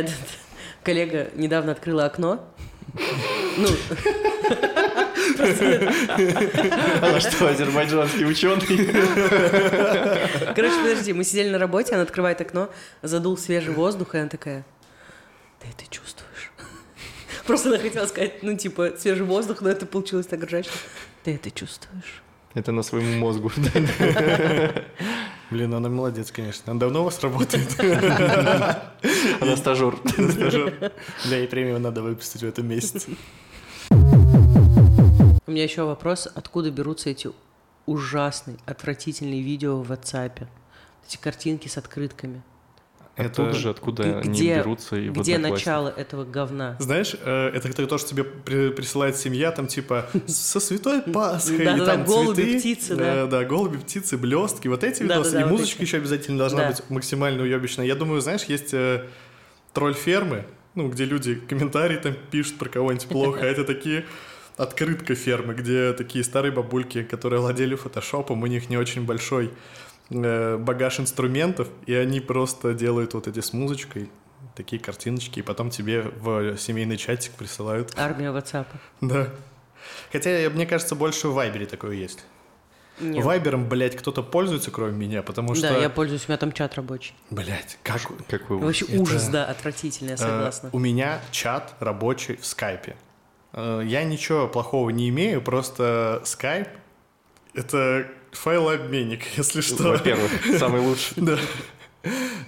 этот коллега недавно открыла окно. Ну, Она что, азербайджанский ученый? короче, подожди, мы сидели на работе, она открывает окно, задул свежий воздух, и она такая, ты это чувствуешь? Просто она хотела сказать, ну, типа, свежий воздух, но это получилось так ржачно. Ты это чувствуешь? Это на своему мозгу. Блин, она молодец, конечно. Она давно у вас работает? Она стажер. Стажер. Бля, ей премию надо выпустить в этом месяце. У меня еще вопрос, откуда берутся эти ужасные, отвратительные видео в WhatsApp? Эти картинки с открытками. Оттуда же, откуда они Где- берутся и Где начало этого говна? Знаешь, э, это то, что тебе при- присылает семья, там типа со святой Пасхой, и Да-да-да, там голуби, цветы. птицы, да. да. Да, голуби, птицы, блестки, вот эти видосы. И вот музычка эти. еще обязательно должна Да. быть максимально уебищная. Я думаю, знаешь, есть э, тролль фермы, ну, где люди комментарии там пишут про кого-нибудь плохо, а это такие открытка фермы, где такие старые бабульки, которые владели фотошопом, у них не очень большой багаж инструментов, и они просто делают вот эти с музычкой такие картиночки, и потом тебе в семейный чатик присылают. Армия WhatsApp. Да. Хотя, мне кажется, больше в Вайбере такое есть. Нет. Вайбером, блядь, кто-то пользуется, кроме меня, потому что... Да, я пользуюсь, у меня там чат рабочий. Блядь, как... Какой ужас. Вообще это- ужас, да, отвратительный, я Э, согласна. у меня чат рабочий в скайпе. Э, я ничего плохого не имею, просто скайп — это файлообменник, если что. Во-первых, самый лучший. Да.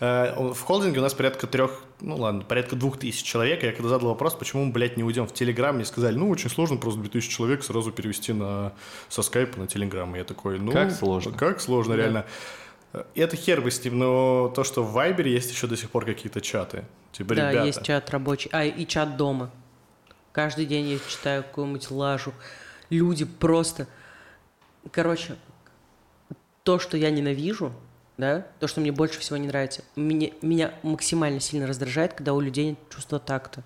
Э, В холдинге у нас порядка трех, ну ладно, порядка двух тысяч человек. Я когда задал вопрос, почему мы, блядь, не уйдем в Телеграм, мне сказали, ну, очень сложно просто 2000 человек сразу перевести на, со скайпа на Телеграм. И я такой, ну... Как сложно. Как сложно, Да. реально. Э, Это хер бы с ним, но то, что в Вайбере есть еще до сих пор какие-то чаты. Типа, Да, ребята. есть чат рабочий. А, и чат дома. Каждый день я читаю какую-нибудь лажу. Люди просто... Короче, то, что я ненавижу, да, то, что мне больше всего не нравится, меня, меня максимально сильно раздражает, когда у людей нет чувства такта.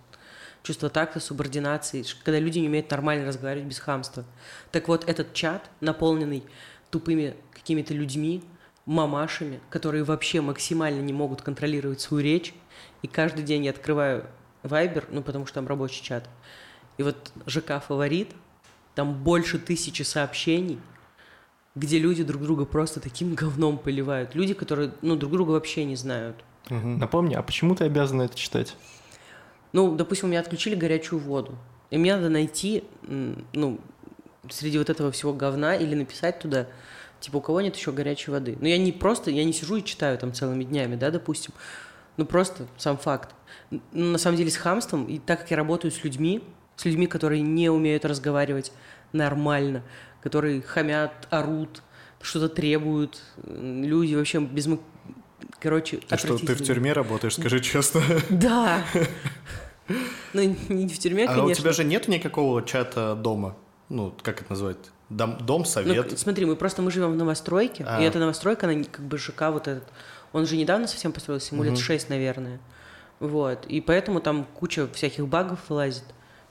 Чувство такта, субординации, когда люди не умеют нормально разговаривать без хамства. Так вот, этот чат, наполненный тупыми какими-то людьми, мамашами, которые вообще максимально не могут контролировать свою речь, и каждый день я открываю Viber, ну, потому что там рабочий чат, и вот ЖК «Фаворит», там больше тысячи сообщений, где люди друг друга просто таким говном поливают. Люди, которые, ну, друг друга вообще не знают. Мгм. Напомни, а почему ты обязан это читать? Ну, допустим, у меня отключили горячую воду. И мне надо найти, ну, среди вот этого всего говна или написать туда, типа, у кого нет еще горячей воды. Но я не просто, я не сижу и читаю там целыми днями, да, допустим. Ну, просто сам факт. Ну, на самом деле, с хамством, и так как я работаю с людьми, с людьми, которые не умеют разговаривать нормально, которые хамят, орут, что-то требуют, люди вообще без... Короче, Ты что, ты в тюрьме работаешь, скажи честно. Да. Ну, не в тюрьме, А у конечно. тебя же нет никакого чата дома? Ну, как это назвать? Дом, дом Ну, совет? к- смотри, мы просто мы живем в новостройке, А. и эта новостройка, она как бы ЖК вот этот, он же недавно совсем построился, ему лет Мгм. 6, наверное. Вот. И поэтому там куча всяких багов вылазит.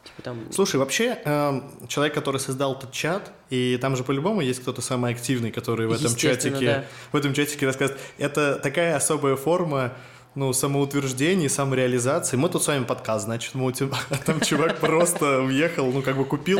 Типа там... Слушай, вообще, эм, человек, который создал этот чат, и там же по-любому есть кто-то самый активный, который в этом чатике, да. в этом чатике рассказывает. Это такая особая форма ну, самоутверждения, самореализации. Мы тут с вами подкаст, значит, мы у тебя- там чувак просто въехал, ну, как бы купил,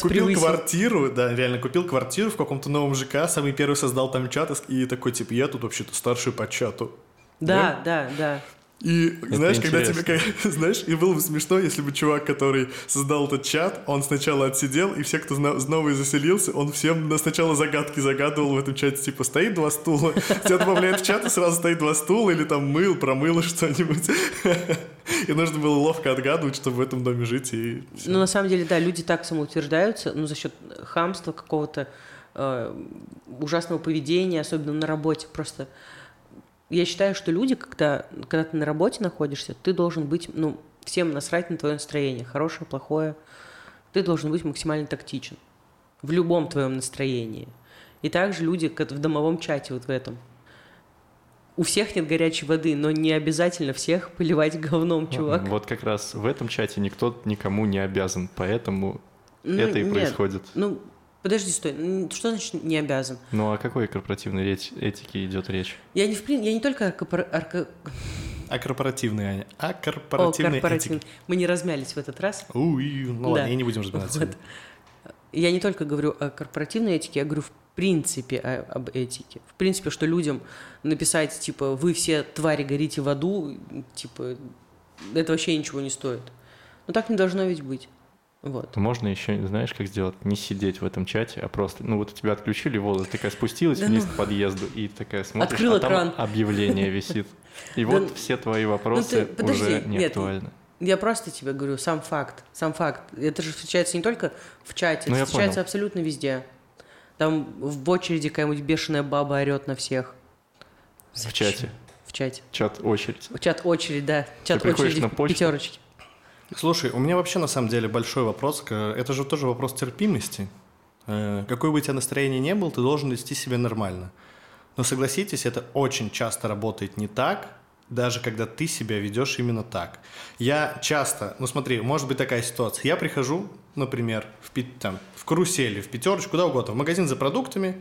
купил квартиру, да, реально купил квартиру в каком-то новом ЖК, самый первый создал там чат и такой, типа, я тут вообще-то старший по чату. Да, да, да. И знаешь, когда тебе, интересно. знаешь, и было бы смешно, если бы чувак, который создал этот чат, он сначала отсидел, и все, кто новый заселился, он всем на- сначала загадки загадывал в этом чате, типа, стоит два стула, тебя добавляют в чат, и сразу стоит два стула, или там мыл, промыло что-нибудь. И нужно было ловко отгадывать, чтобы в этом доме жить, и всё. Ну, на самом деле, да, люди так самоутверждаются, ну, за счет хамства какого-то э, ужасного поведения, особенно на работе. Просто я считаю, что люди, когда, когда ты на работе находишься, ты должен быть, ну, всем насрать на твое настроение, хорошее, плохое. Ты должен быть максимально тактичен в любом твоем настроении. И также люди как в домовом чате вот в этом. У всех нет горячей воды, но не обязательно всех поливать говном, чувак. Вот как раз в этом чате никто никому не обязан, поэтому Ну, это и нет. происходит. Ну, подожди, стой. Что значит не обязан? Ну о какой корпоративной речь- этике идет речь? Я не, в прин- я не только арко- арко- А корпоративные, Аня? А О, корпоративные корпоративный. этики? Мы не размялись в этот раз. Уй, ну ладно, Да. и не будем разбираться. Вот. Я не только говорю о корпоративной этике, я говорю в принципе о- об этике. В принципе, что людям написать, типа, вы все твари горите в аду, типа, это вообще ничего не стоит. Но так не должно ведь быть. Вот. Можно еще, знаешь, как сделать? Не сидеть в этом чате, а просто, ну вот у тебя отключили воду, ты такая спустилась Да вниз ну. к подъезду и такая смотришь, Открыл а там объявление висит. И Да вот ну- все твои вопросы ты подожди, уже не нет, актуальны. Я просто тебе говорю, сам факт, сам факт. Это же встречается не только в чате, Ну, это встречается понял. абсолютно везде. Там в очереди какая-нибудь бешеная баба орет на всех. В чате. В чате. Чат очередь. Чат очередь, да. Чат на в почту? пятерочке. Слушай, у меня вообще на самом деле большой вопрос. Это же тоже вопрос терпимости. Э, Какое бы у тебя настроение ни было, ты должен вести себя нормально. Но согласитесь, это очень часто работает не так, даже когда ты себя ведешь именно так. Я часто, ну смотри, может быть такая ситуация. Я прихожу, например, в, пи- там, в карусели, в пятерочку, куда угодно, в магазин за продуктами,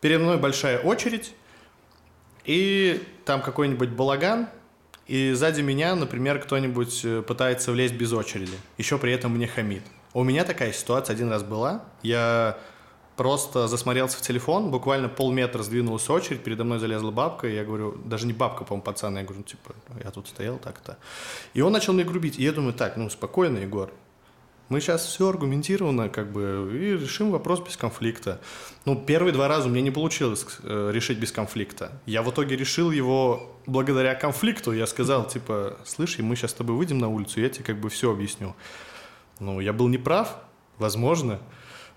передо мной большая очередь, и там какой-нибудь балаган, и сзади меня, например, кто-нибудь э, пытается влезть без очереди, еще при этом мне хамит. У меня такая ситуация один раз была. Я просто засмотрелся в телефон, буквально полметра сдвинулась очередь, передо мной залезла бабка, и я говорю, даже не бабка, по-моему, пацан, я говорю, ну, типа, я тут стоял так-то. И он начал мне грубить, и я думаю, так, ну, спокойно, Егор, мы сейчас все аргументированно, как бы, и решим вопрос без конфликта. Ну, первые два раза у меня не получилось э, решить без конфликта. Я в итоге решил его благодаря конфликту. Я сказал, типа, слышь, мы сейчас с тобой выйдем на улицу, я тебе как бы все объясню. Ну, я был неправ, возможно.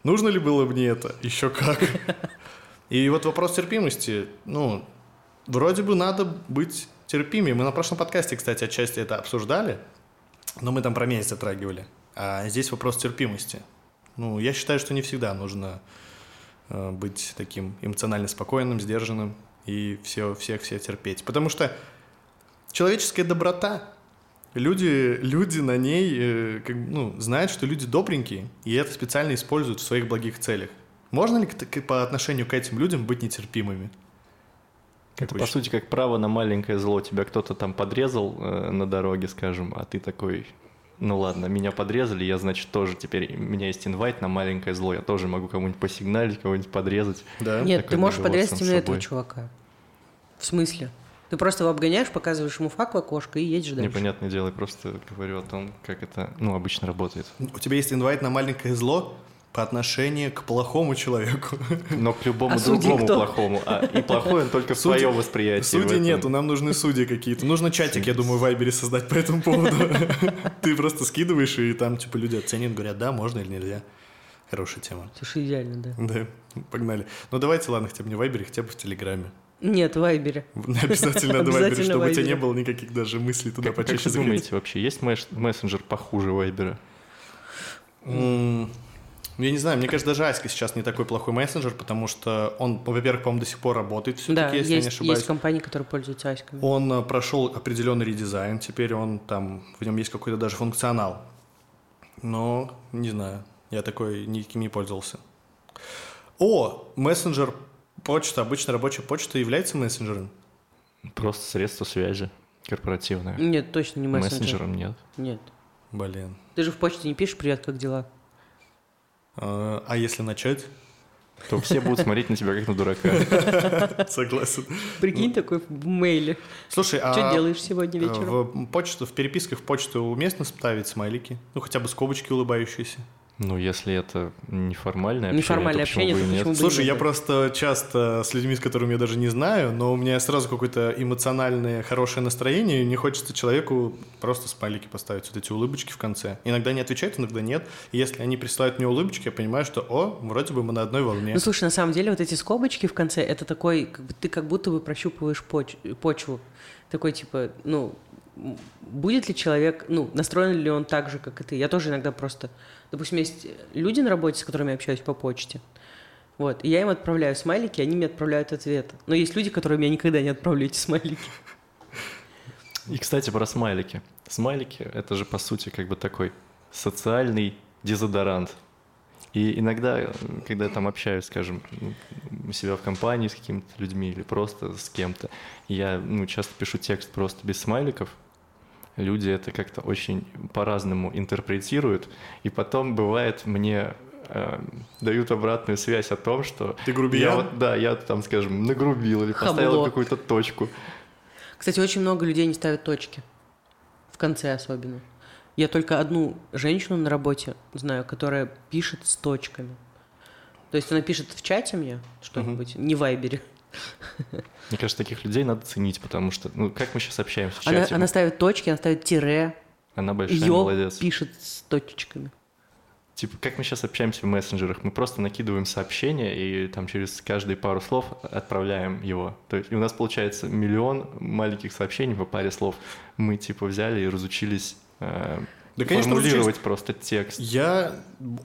Нужно ли было мне это? Еще как. И вот вопрос терпимости, ну, вроде бы надо быть терпимее. Мы на прошлом подкасте, кстати, отчасти это обсуждали, но мы там про месяц затрагивали. А здесь вопрос терпимости. Ну, я считаю, что не всегда нужно э, быть таким эмоционально спокойным, сдержанным и все, всех все терпеть. Потому что человеческая доброта, люди, люди на ней э, как, ну, знают, что люди добренькие, и это специально используют в своих благих целях. Можно ли по отношению к этим людям быть нетерпимыми? Как Это, по сути, как право на маленькое зло. Тебя кто-то там подрезал э, на дороге, скажем, а ты такой, ну ладно, меня подрезали, я, значит, тоже теперь, у меня есть инвайт на маленькое зло, я тоже могу кому-нибудь посигналить, кого-нибудь подрезать. Да? Нет, такой ты можешь подрезать именно этого чувака. В смысле? Ты просто его обгоняешь, показываешь ему фак в окошко и едешь дальше. Непонятное дело, я просто говорю о том, как это, ну, обычно работает. У тебя есть инвайт на маленькое зло по отношению к плохому человеку. Но к любому А другому кто? плохому. А, и плохой он только в Судьи- своем восприятии. Судей нету, нам нужны судьи какие-то. Нужно чатик, я думаю, в Вайбере создать по этому поводу. Ты просто скидываешь, и там, типа, люди оценят, говорят, да, можно или нельзя. Хорошая тема. Слушай, идеально, да. Да, погнали. Ну, давайте, ладно, хотя бы не в Вайбере, хотя бы в Телеграме. Нет, в Вайбере. Обязательно надо в Вайбере, чтобы у тебя не было никаких даже мыслей туда Как, как почаще вы думаете вообще, есть месс- мессенджер похуже Вайбера? Я не знаю, мне кажется, даже Аська сейчас не такой плохой мессенджер, потому что он, во-первых, по-моему, до сих пор работает Да, все-таки, если я не есть, ошибаюсь. есть компании, которые пользуются аськами. Он э, прошел определенный редизайн, теперь он там, в нем есть какой-то даже функционал. Но, не знаю, я такой никаким не пользовался. О, мессенджер почта, обычно рабочая почта является мессенджером. Просто средство связи корпоративное. Нет, точно не мессенджер. Мессенджером нет. Нет. Блин. Ты же в почте не пишешь «Привет, как дела?» А если начать? То все будут смотреть на тебя как на дурака. Согласен. Прикинь, такой в мейле. Слушай, а Что делаешь сегодня вечером? в почту, в переписках в почту уместно ставить смайлики? Ну, хотя бы скобочки улыбающиеся. Ну, если это неформальное общение, Неформальное то почему общение, бы и нет? почему бы- Слушай, я просто часто с людьми, с которыми я даже не знаю, но у меня сразу какое-то эмоциональное хорошее настроение, и мне хочется человеку просто смайлики поставить, вот эти улыбочки в конце. Иногда они отвечают, иногда нет. И если они присылают мне улыбочки, я понимаю, что, о, вроде бы мы на одной волне. Ну, слушай, на самом деле вот эти скобочки в конце, это такой, как бы, ты как будто бы прощупываешь поч- почву. Такой, типа, ну, будет ли человек, ну, настроен ли он так же, как и ты. Я тоже иногда просто, допустим, есть люди на работе, с которыми я общаюсь по почте. Вот, и я им отправляю смайлики, они мне отправляют ответы. Но есть люди, которым я никогда не отправлю эти смайлики. И, кстати, про смайлики. Смайлики — это же, по сути, как бы такой социальный дезодорант. И иногда, когда я там общаюсь, скажем, у себя в компании с какими-то людьми или просто с кем-то, я ну, часто пишу текст просто без смайликов, люди это как-то очень по-разному интерпретируют, и потом бывает мне э, дают обратную связь о том, что Ты грубиян? я вот, да, я там, скажем, нагрубил или Хабло. поставил какую-то точку. Кстати, очень много людей не ставят точки. В конце особенно. Я только одну женщину на работе знаю, которая пишет с точками. То есть она пишет в чате мне что-нибудь, не в вайбере. Мне кажется, таких людей надо ценить, потому что, ну, как мы сейчас общаемся в Она, чате, она ставит точки, она ставит тире, она большая ее молодец. пишет с точечками. Типа, как мы сейчас общаемся в мессенджерах, мы просто накидываем сообщение и там через каждые пару слов отправляем его. То есть и у нас получается миллион маленьких сообщений по паре слов. Мы типа взяли и разучились э, Да, конечно, формулировать просто текст. Я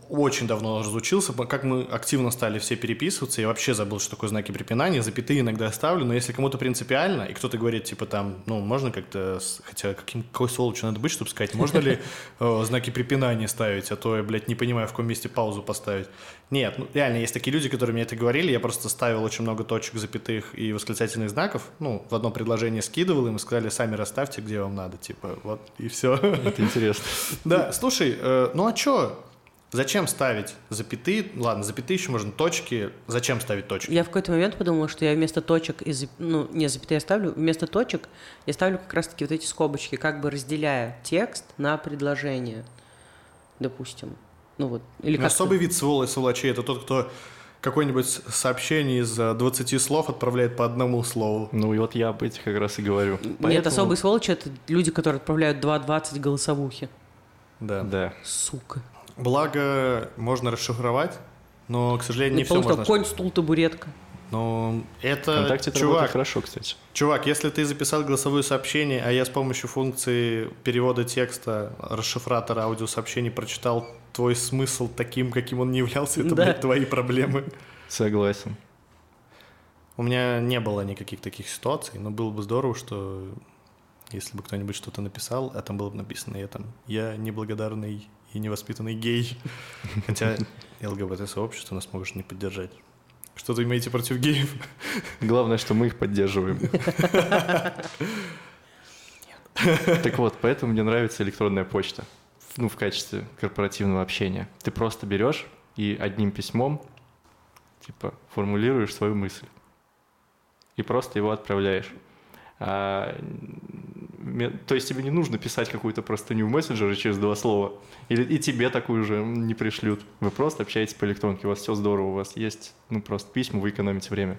очень давно разучился, как мы активно стали все переписываться, я вообще забыл, что такое знаки препинания, запятые иногда ставлю, но если кому-то принципиально, и кто-то говорит, типа, там, ну, можно как-то, хотя каким, какой сволочью надо быть, чтобы сказать, можно ли э, знаки препинания ставить, а то я, блядь, не понимаю, в каком месте паузу поставить. Нет, ну, реально, есть такие люди, которые мне это говорили, я просто ставил очень много точек, запятых и восклицательных знаков, ну, в одно предложение скидывал им и сказали, сами расставьте, где вам надо, типа, вот, и все. Это интересно. Да, слушай, э, ну а чё? Зачем ставить запятые? Ладно, запятые еще можно, точки. Зачем ставить точки? Я в какой-то момент подумала, что я вместо точек, и зап- ну, не запятые я ставлю, вместо точек я ставлю как раз-таки вот эти скобочки, как бы разделяя текст на предложение, допустим. Ну вот, или Ну, как Особый вид своло- сволочей – это тот, кто какое-нибудь сообщение из э, 20 слов отправляет по одному слову. Ну и вот я об этих как раз и говорю. Нет, Поэтому- особые сволочи — это люди, которые отправляют 2.20 голосовухи. Да. Да. Сука. Благо, можно расшифровать, но, к сожалению, не Не все потому можно. что конь, стул, табуретка. Но это, Вконтакте чувак, хорошо, кстати. чувак, если ты записал голосовое сообщение, а я с помощью функции перевода текста, расшифратора аудиосообщений прочитал твой смысл таким, каким он не являлся, это, Да. блядь, твои проблемы. Согласен. У меня не было никаких таких ситуаций, но было бы здорово, что если бы кто-нибудь что-то написал, а там было бы написано я там «Я неблагодарный и невоспитанный гей». Хотя ЛГБТ-сообщество нас может не поддержать. Что вы имеете против геев? Главное, что мы их поддерживаем. Так вот, поэтому мне нравится электронная почта. Ну, в качестве корпоративного общения. Ты просто берешь и одним письмом, типа, формулируешь свою мысль. И просто его отправляешь. А, то есть тебе не нужно писать какую-то простыню в мессенджере через два слова. Или и тебе такую же не пришлют. Вы просто общаетесь по электронке, у вас все здорово, у вас есть ну просто письма, вы экономите время.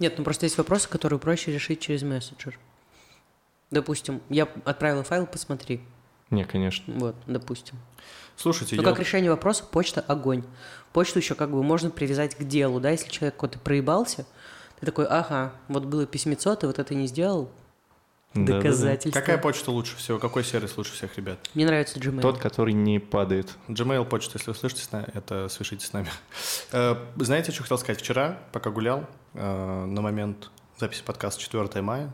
Нет, ну просто есть вопросы, которые проще решить через мессенджер. Допустим, я отправила файл, посмотри. Не, конечно. Вот, допустим. Слушайте, Но я... как решение вопроса почта огонь. Почту еще как бы можно привязать к делу, да, если человек куда-то проебался, ты такой, ага, вот было письмецо, ты вот это не сделал, Да-да-да. доказательство. Какая почта лучше всего? Какой сервис лучше всех, ребят? Мне нравится Gmail. Тот, который не падает. Gmail почта, если вы слышите, это свяжитесь с нами. Э, Знаете, что хотел сказать? Вчера, пока гулял, э, на момент записи подкаста 4 мая,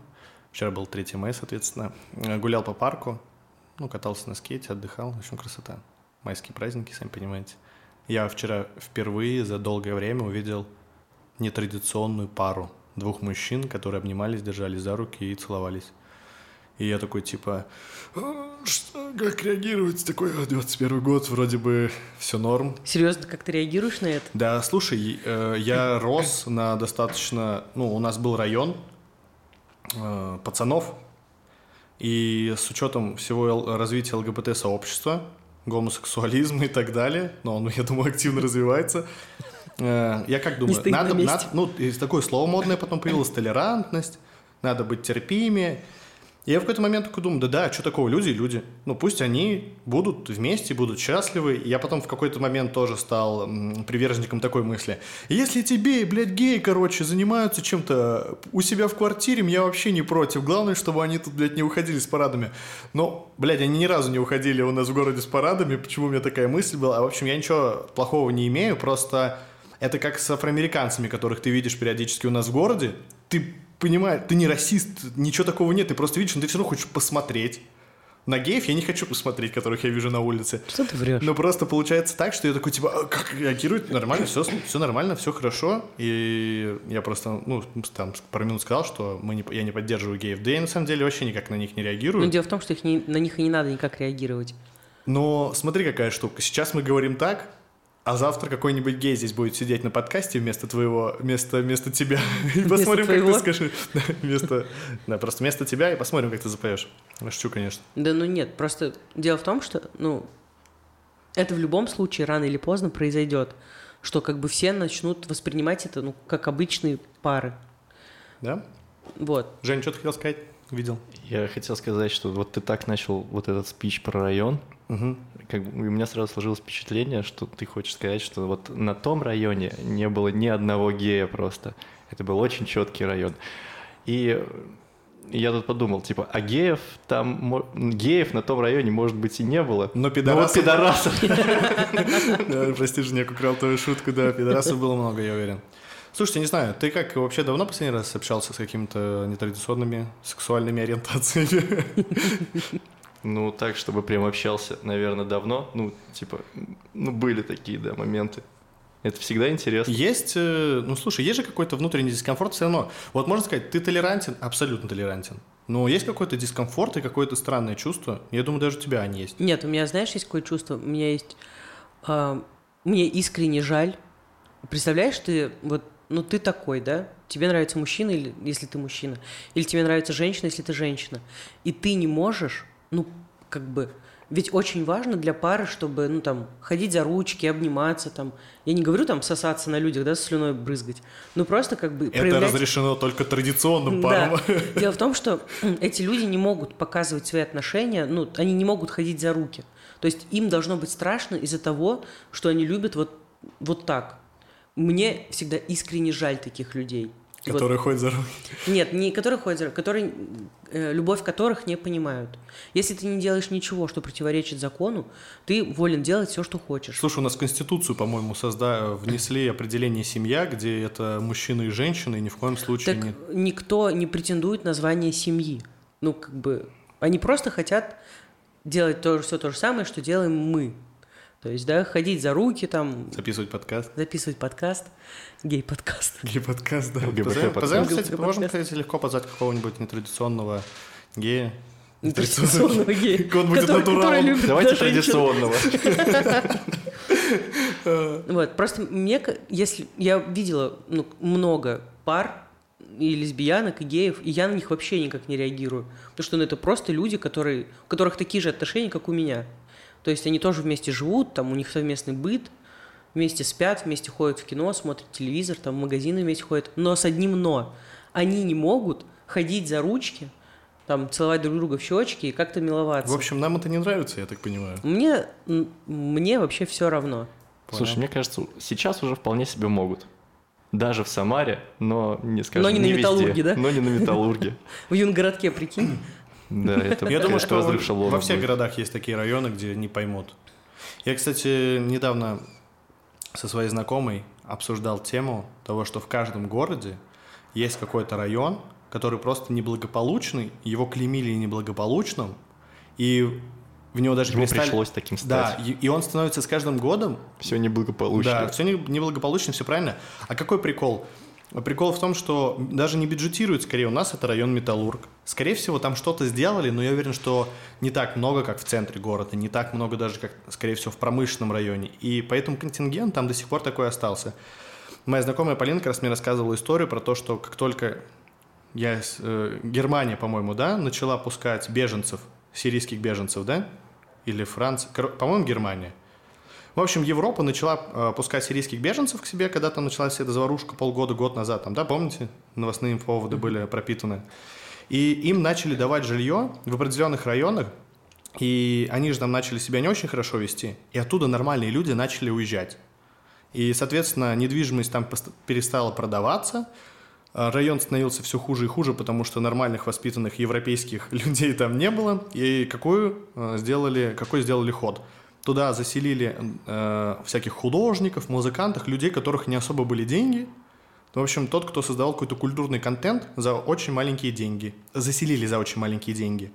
вчера был 3 мая, соответственно, э, гулял по парку, ну, катался на скейте, отдыхал, в общем, красота. Майские праздники, сами понимаете. Я вчера впервые за долгое время увидел нетрадиционную пару двух мужчин, которые обнимались, держались за руки и целовались. И я такой, типа, «А, что, как реагировать? Такой, «А, 21 год, вроде бы все норм. Серьезно, как ты реагируешь на это? Да, слушай, э, я рос на достаточно... Ну, у нас был район э, пацанов, и с учетом всего развития ЛГБТ-сообщества, гомосексуализма и так далее, но он, я думаю, активно развивается, э, я как думаю, надо, надо- ну, такое слово модное потом появилось, толерантность, надо быть терпимее. И я в какой-то момент такой думаю, да да, что такого, люди, люди. Ну пусть они будут вместе, будут счастливы. И я потом в какой-то момент тоже стал приверженником такой мысли. Если тебе, блядь, геи, короче, занимаются чем-то у себя в квартире, я вообще не против. Главное, чтобы они тут, блядь, не уходили с парадами. Но, блядь, они ни разу не уходили у нас в городе с парадами. Почему у меня такая мысль была? А, в общем, я ничего плохого не имею, просто это как с афроамериканцами, которых ты видишь периодически у нас в городе. Ты понимаешь, ты не расист, ничего такого нет, ты просто видишь, но ты все равно хочешь посмотреть. на геев я не хочу посмотреть, которых я вижу на улице. Что ты врешь? Но просто получается так, что я такой, типа, «А как реагирует? Нормально, все, все нормально, все хорошо. И я просто, ну, там, пару минут сказал, что мы не, я не поддерживаю геев. Да я, на самом деле, вообще никак на них не реагирую. Ну, дело в том, что их не, на них и не надо никак реагировать. Но смотри, какая штука. Сейчас мы говорим так, а завтра какой-нибудь гей здесь будет сидеть на подкасте вместо твоего, вместо, вместо тебя. И посмотрим, как ты скажешь. Да, Вместо, да, просто вместо тебя и посмотрим, как ты запоешь. Шучу, конечно. Да ну нет, просто дело в том, что, ну, это в любом случае рано или поздно произойдет, что как бы все начнут воспринимать это, ну, как обычные пары. Да? Вот. Жень, что ты хотел сказать? Видел. Я хотел сказать, что вот ты так начал вот этот спич про район, Мгм. как бы у меня сразу сложилось впечатление, что ты хочешь сказать, что вот на том районе не было ни одного гея просто. Это был очень четкий район. И я тут подумал, типа, а геев там, геев на том районе, может быть, и не было. Но Но вот пидорасов... пидорасов. Прости, Женек, украл твою шутку, да, пидорасов было много, я уверен. Слушайте, не знаю, ты как вообще давно последний раз общался с какими-то нетрадиционными сексуальными ориентациями? Ну, так, чтобы прям общался, наверное, давно. Ну, типа, ну, были такие, да, моменты. Это всегда интересно. Есть, э, ну слушай, есть же какой-то внутренний дискомфорт все равно. Вот можно сказать, ты толерантен, абсолютно толерантен. Но есть какой-то дискомфорт и какое-то странное чувство. Я думаю, даже у тебя они есть. Нет, у меня, знаешь, есть какое чувство? У меня есть... а, мне искренне жаль. Представляешь, ты вот, ну ты такой, да? Тебе нравится мужчина, или, если ты мужчина, или тебе нравится женщина, если ты женщина. И ты не можешь, ну, как бы... Ведь очень важно для пары, чтобы, ну, там, ходить за ручки, обниматься, там. Я не говорю, там, сосаться на людях, да, слюной брызгать. Ну, просто, как бы, Это проявлять... разрешено только традиционным парам. Да. Дело в том, что эти люди не могут показывать свои отношения, ну, они не могут ходить за руки. То есть им должно быть страшно из-за того, что они любят вот, вот так. Мне всегда искренне жаль таких людей. Вот. Которые ходят за руки. Нет, не которые ходят за руки, которые, э, любовь которых не понимают. Если ты не делаешь ничего, что противоречит закону, ты волен делать все, что хочешь. Слушай, у нас в Конституцию, по-моему, созда... внесли определение семья, где это мужчина и женщина, и ни в коем случае Так не... никто не претендует на звание семьи. Ну, как бы, они просто хотят делать то, все то же самое, что делаем мы. То есть, да, ходить за руки, там, Записывать подкаст. записывать подкаст, гей-подкаст. Гей-подкаст, да. Позовем, подкаст. позовем, кстати, можем, кстати, легко позвать какого-нибудь нетрадиционного гея. Традиционного гея. Он будет натуралом. Давайте традиционного. Вот, просто мне, если я видела ну, много пар и лесбиянок, и геев, и я на них вообще никак не реагирую. Потому что ну, это просто люди, которые, у которых такие же отношения, как у меня. То есть они тоже вместе живут, там у них совместный быт, вместе спят, вместе ходят в кино, смотрят телевизор, там в магазины вместе ходят. Но с одним но. Они не могут ходить за ручки, там целовать друг друга в щечки и как-то миловаться. В общем, нам это не нравится, я так понимаю. Мне, мне вообще все равно. Слушай, мне кажется, сейчас уже вполне себе могут. Даже в Самаре, но не скажем, Но не на везде. Металлурге, да? Но не на Металлурге. В юнгородке, прикинь. Да, это Я думаю, что разрыв шаблона во всех будет. городах есть такие районы, где не поймут. Я, кстати, недавно со своей знакомой обсуждал тему того, что в каждом городе есть какой-то район, который просто неблагополучный, его клеймили неблагополучным, и в него даже Ему перестали- пришлось таким Да, стать. и, и он становится с каждым годом Все неблагополучно. да, все неблагополучно, все правильно. А какой прикол? Прикол в том, что даже не бюджетируют, скорее, у нас это район Металлург. Скорее всего, там что-то сделали, но я уверен, что не так много, как в центре города, не так много даже, как, скорее всего, в промышленном районе. И поэтому контингент там до сих пор такой остался. Моя знакомая Полина как раз мне рассказывала историю про то, что как только я, э, Германия, по-моему, да, начала пускать беженцев, сирийских беженцев, да? Или Франция, по-моему, Германия. В общем, Европа начала э, пускать сирийских беженцев к себе, когда там началась эта заварушка полгода, год назад, там, да, помните? Новостные поводы были пропитаны. И им начали давать жилье в определенных районах, и они же там начали себя не очень хорошо вести, и оттуда нормальные люди начали уезжать. И, соответственно, недвижимость там перестала продаваться, а район становился все хуже и хуже, потому что нормальных воспитанных европейских людей там не было. И какую э, сделали, какой сделали ход? Туда заселили э, всяких художников, музыкантов, людей, которых не особо были деньги. В общем, тот, кто создавал какой-то культурный контент за очень маленькие деньги. Заселили за очень маленькие деньги.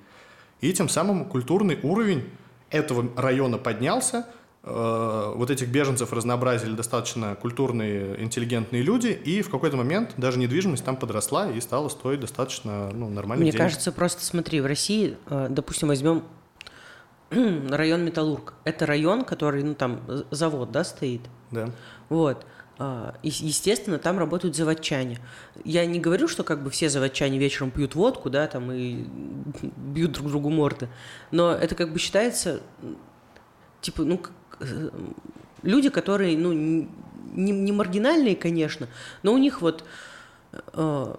И тем самым культурный уровень этого района поднялся, э, вот этих беженцев разнообразили достаточно культурные, интеллигентные люди, и в какой-то момент даже недвижимость там подросла и стала стоить достаточно ну, нормально. Мне денег. кажется, просто смотри, в России, э, допустим, возьмем район Металлург. Это район, который, ну, там, завод, да, стоит? Да. Вот. А, естественно, там работают заводчане. Я не говорю, что как бы все заводчане вечером пьют водку, да, там и бьют друг другу морды, но это как бы считается, типа, ну, люди, которые, ну, не, не маргинальные, конечно, но у них вот э,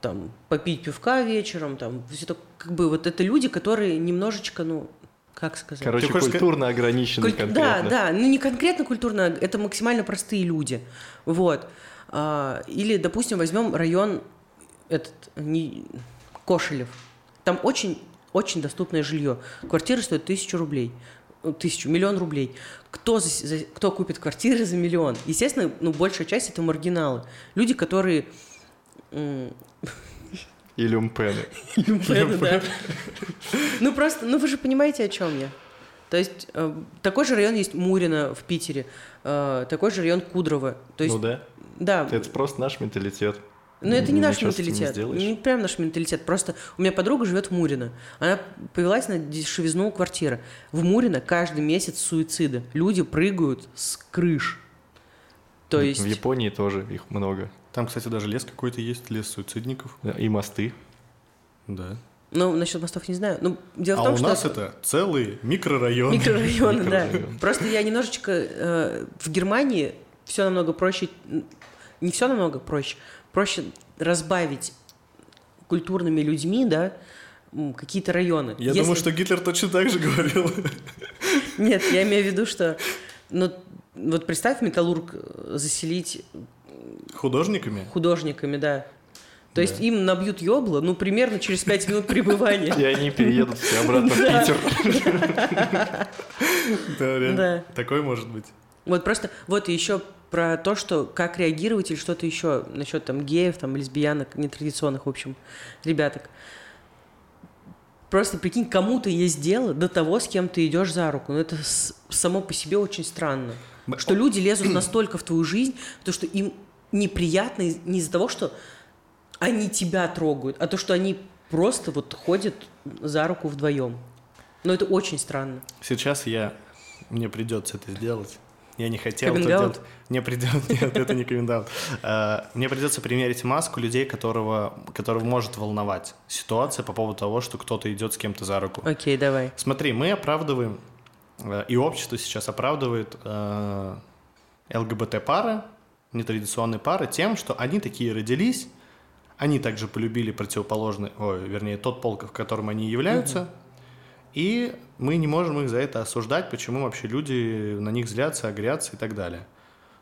там попить пивка вечером, там все это как бы вот это люди, которые немножечко, ну, как сказать? Короче, культурно сказать... ограничены Куль... конкретно. Да, да, ну не конкретно культурно, это максимально простые люди. Вот. А, или, допустим, возьмем район этот, не... Кошелев. Там очень, очень доступное жилье. Квартира стоит тысячу рублей. Ну, тысячу, миллион рублей. Кто, за, за, кто купит квартиры за миллион? Естественно, ну, большая часть это маргиналы. Люди, которые и люмпены. Люмпены, да. Ну просто, ну вы же понимаете, о чем я. То есть э, такой же район есть Мурина в Питере, э, такой же район Кудрово. То есть, ну да. Да. Это просто наш менталитет. Но это не наш менталитет. Не, не прям наш менталитет. Просто у меня подруга живет в Мурино. Она повелась на дешевизну квартиры. В Мурино каждый месяц суициды. Люди прыгают с крыш. То есть... В Японии тоже их много. Там, кстати, даже лес какой-то есть, лес суицидников. И мосты. Да. Ну, насчет мостов не знаю. Ну, дело а в том, у что... нас это целый микрорайон. Микрорайоны, да. Просто я немножечко... Э, в Германии все намного проще... Не все намного проще. Проще разбавить культурными людьми, да, какие-то районы. Я Если... думаю, что Гитлер точно так же говорил. Нет, я имею в виду, что... Ну, вот представь Металлург заселить Художниками? Художниками, да. То да. есть им набьют ёбло, ну, примерно через 5 минут пребывания. И они переедут все обратно в Питер. Да, реально. Такой может быть. Вот просто, вот еще про то, что как реагировать или что-то еще насчет там геев, там лесбиянок, нетрадиционных, в общем, ребяток. Просто прикинь, кому-то есть дело до того, с кем ты идешь за руку. Ну, это само по себе очень странно. Что люди лезут настолько в твою жизнь, то, что им неприятно не из-за того, что они тебя трогают, а то, что они просто вот ходят за руку вдвоем. Но это очень странно. Сейчас я... Мне придется это сделать. Я не хотел это делать. Мне придется... Нет, это не коммент а, Мне придется примерить маску людей, которого, которого может волновать ситуация по поводу того, что кто-то идет с кем-то за руку. Окей, давай. Смотри, мы оправдываем, э, и общество сейчас оправдывает э, ЛГБТ-пары, нетрадиционные пары тем, что они такие родились, они также полюбили противоположный, ой, вернее, тот пол, в котором они являются, угу. и мы не можем их за это осуждать, почему вообще люди на них злятся, огрятся и так далее.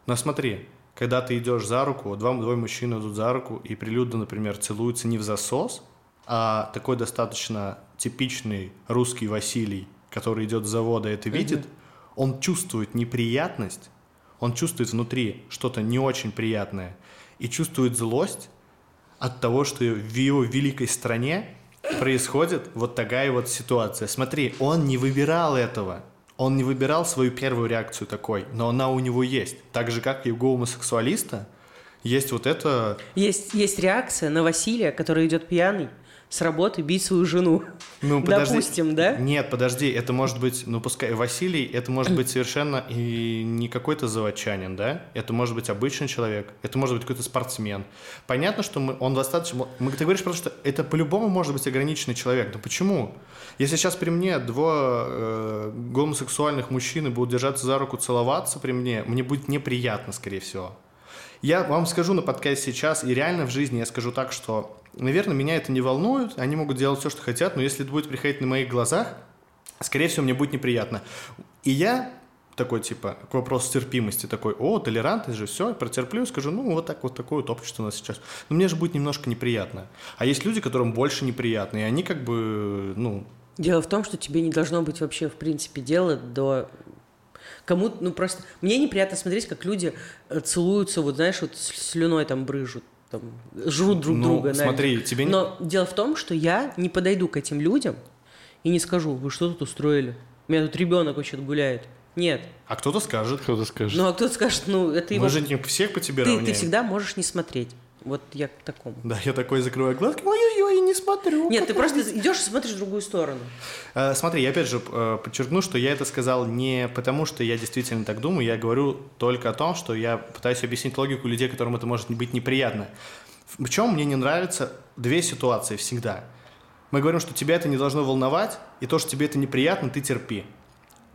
Но смотри, когда ты идешь за руку, два, двое мужчин идут за руку, и прилюдно, например, целуются не в засос, а такой достаточно типичный русский Василий, который идет с завода, это видит, угу. он чувствует неприятность, он чувствует внутри что-то не очень приятное и чувствует злость от того, что в его великой стране происходит вот такая вот ситуация. Смотри, он не выбирал этого. Он не выбирал свою первую реакцию такой, но она у него есть. Так же, как и у гомосексуалиста, есть вот это... Есть, есть реакция на Василия, который идет пьяный, с работы бить свою жену. Ну, подожди. Допустим, да? Нет, подожди, это может быть, ну пускай Василий, это может быть совершенно и не какой-то заводчанин, да? Это может быть обычный человек, это может быть какой-то спортсмен. Понятно, что мы, он достаточно... Мы, ты говоришь просто, что это по-любому может быть ограниченный человек. Но почему? Если сейчас при мне два э, гомосексуальных мужчины будут держаться за руку, целоваться при мне, мне будет неприятно, скорее всего. Я вам скажу на подкасте сейчас, и реально в жизни я скажу так, что Наверное, меня это не волнует, они могут делать все, что хотят, но если это будет приходить на моих глазах, скорее всего, мне будет неприятно. И я такой, типа, к вопросу терпимости, такой, о, толерантность же, все, протерплю, скажу, ну, вот так вот такое вот общество у нас сейчас. Но мне же будет немножко неприятно. А есть люди, которым больше неприятно, и они как бы, ну... Дело в том, что тебе не должно быть вообще, в принципе, дела до кому ну просто мне неприятно смотреть, как люди э, целуются, вот знаешь, вот слюной там брыжут там, жрут друг ну, друга. Смотри, тебе не... Но дело в том, что я не подойду к этим людям и не скажу, вы что тут устроили? У меня тут ребенок вообще гуляет. Нет. А кто-то скажет. Кто-то скажет. Ну, а кто-то скажет, ну, это его... Мы же не всех по тебе ты, равняем. ты всегда можешь не смотреть. Вот я к такому. Да, я такой закрываю глазки, ой-ой-ой, не смотрю. Нет, ты просто идешь и смотришь в другую сторону. Э, Смотри, я опять же э, подчеркну, что я это сказал не потому, что я действительно так думаю, я говорю только о том, что я пытаюсь объяснить логику людей, которым это может быть неприятно. В чем мне не нравится две ситуации всегда. Мы говорим, что тебя это не должно волновать, и то, что тебе это неприятно, ты терпи.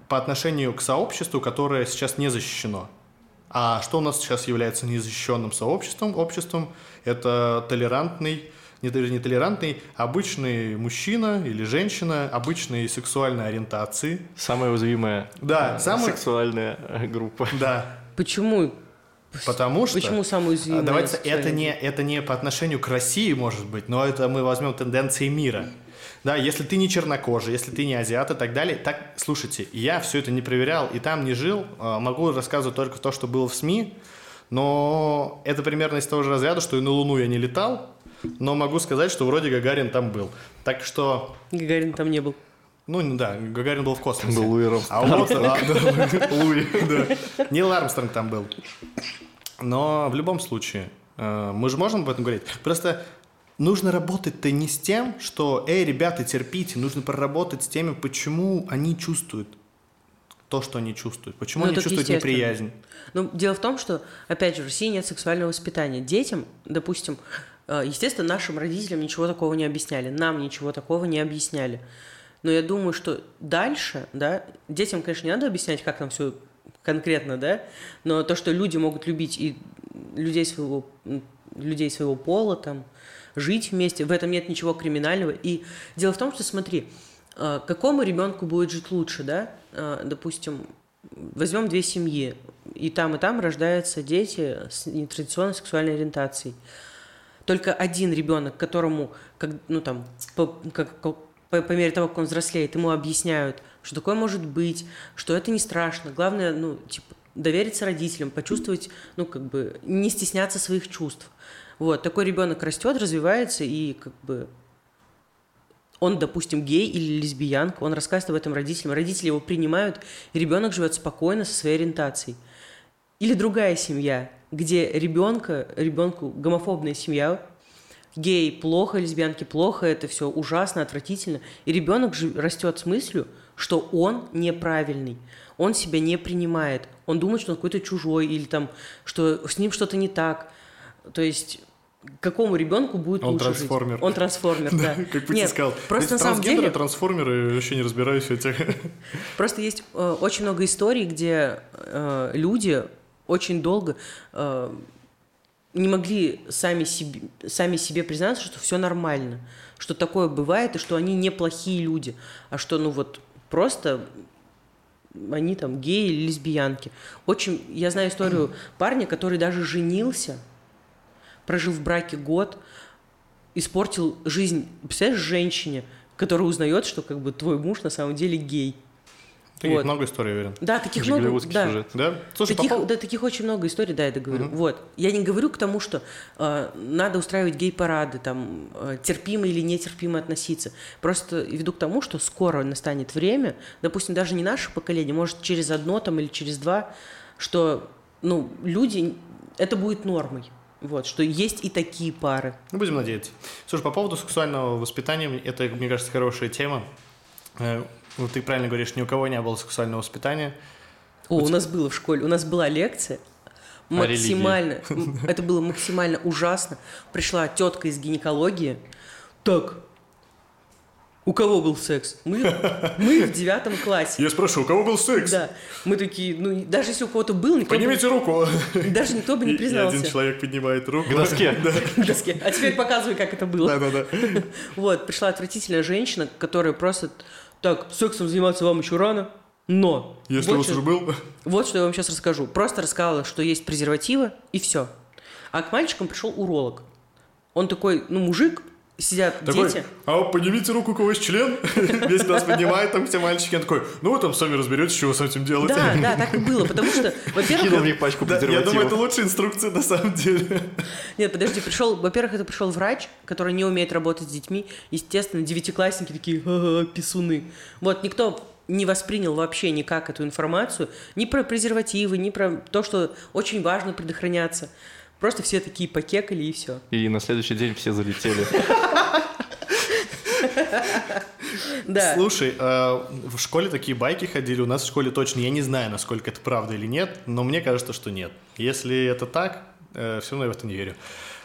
По отношению к сообществу, которое сейчас не защищено. А что у нас сейчас является незащищенным сообществом, обществом? Это толерантный, не, не толерантный, обычный мужчина или женщина обычной сексуальной ориентации. Самая уязвимая Да, э, самая- сексуальная э, группа. Да, Почему? потому что... Почему самую уязвимую А, Давайте, это не, это не по отношению к России, может быть, но это мы возьмем тенденции мира. Да, если ты не чернокожий, если ты не азиат и так далее, так, слушайте, я все это не проверял и там не жил, а, могу рассказывать только то, что было в СМИ, но это примерно из того же разряда, что и на Луну я не летал, но могу сказать, что вроде Гагарин там был. Так что, Гагарин там не был. ну да, Гагарин был в космосе. Был Луи А вот, а, Луи, да. Нил Армстронг там был. Но в любом случае, э, мы же можем об этом говорить. Просто нужно работать-то не с тем, что, эй, ребята, терпите, нужно проработать с теми, почему они чувствуют то, что они чувствуют. Почему Ну, они чувствуют неприязнь. Ну, дело в том, что, опять же, в России нет сексуального воспитания. Детям, допустим, э, естественно, нашим родителям ничего такого не объясняли, нам ничего такого не объясняли. Но я думаю, что дальше, да, детям, конечно, не надо объяснять, как нам все конкретно, да, но то, что люди могут любить и людей своего, людей своего пола, там, жить вместе, в этом нет ничего криминального. И дело в том, что, смотри, э, какому ребенку будет жить лучше, да, Э, допустим, возьмем две семьи, и там, и там рождаются дети с нетрадиционной сексуальной ориентацией. Только один ребенок, которому, как, ну там, по, как- по, по мере того, как он взрослеет, ему объясняют, что такое может быть, что это не страшно. Главное, ну, типа, довериться родителям, почувствовать, ну, как бы, не стесняться своих чувств. Вот, такой ребенок растет, развивается, и как бы он, допустим, гей или лесбиянка, он рассказывает об этом родителям, родители его принимают, и ребенок живет спокойно со своей ориентацией. Или другая семья, где ребенка, ребенку гомофобная семья, гей плохо, лесбиянки плохо, это все ужасно, отвратительно, и ребенок растет с мыслью, что он неправильный, он себя не принимает, он думает, что он какой-то чужой, или там, что с ним что-то не так. То есть какому ребенку будет Он лучше жить? трансформер. Он трансформер, да. Как ты Нет, сказал. Просто на самом деле, трансформеры, вообще не разбираюсь в этих. просто есть э, очень много историй, где э, люди очень долго э, не могли сами себе, сами себе признаться, что все нормально, что такое бывает, и что они неплохие люди, а что, ну вот, просто они там геи или лесбиянки. Очень, я знаю историю парня, который даже женился, прожил в браке год, испортил жизнь, представляешь, женщине, которая узнает, что как бы твой муж на самом деле гей. Таких Вот. много историй, уверен. Да, таких много. Да. сюжет. Да? Слушай, таких, поводу- да, таких очень много историй, да, я договорю. Вот. Я не говорю к тому, что э, надо устраивать гей-парады, там, э, терпимо или нетерпимо относиться. Просто веду к тому, что скоро настанет время, допустим, даже не наше поколение, может, через одно там или через два, что, ну, люди, это будет нормой. Вот, что есть и такие пары. Ну, будем надеяться. Слушай, по поводу сексуального воспитания, это, мне кажется, хорошая тема. Э, Ну, ты правильно говоришь, ни у кого не было сексуального воспитания. О, у нас было в школе, у нас была лекция, максимально, это было максимально ужасно. Пришла тетка из гинекологии, так, у кого был секс? Мы, мы в девятом классе. Я спрошу, у кого был секс? Да, мы такие, ну, и даже если у кого-то был, никто бы, Поднимите руку. даже никто бы И- не и признался. один человек поднимает руку. К доске. к доске. А теперь показывай, как это было. Да-да-да. Вот, пришла отвратительная женщина, которая просто, так, сексом заниматься вам еще рано, но... Если вот у вас что- уже был... Вот что я вам сейчас расскажу. Просто рассказала, что есть презервативы, и все. А к мальчикам пришел уролог. Он такой, ну, мужик, сидят Такой, дети. а поднимите руку, у кого есть член. Весь класс поднимает, там все мальчики. Он такой, ну вы там сами разберетесь, что вы с этим делать. Да, да, так и было, потому что, Кинул во-первых, них пачку Да, я думаю, это лучшая инструкция на самом деле. нет, подожди, пришел, во-первых, это пришел врач, который не умеет работать с детьми, естественно, девятиклассники такие, «Ага, писуны. Вот, никто не воспринял вообще никак эту информацию, ни про презервативы, ни про то, что очень важно предохраняться. Просто все такие покекали и все. И на следующий день все залетели. Да. Слушай, э, в школе такие байки ходили, у нас в школе точно, я не знаю, насколько это правда или нет, но мне кажется, что нет. Если это так, все равно я в это не верю.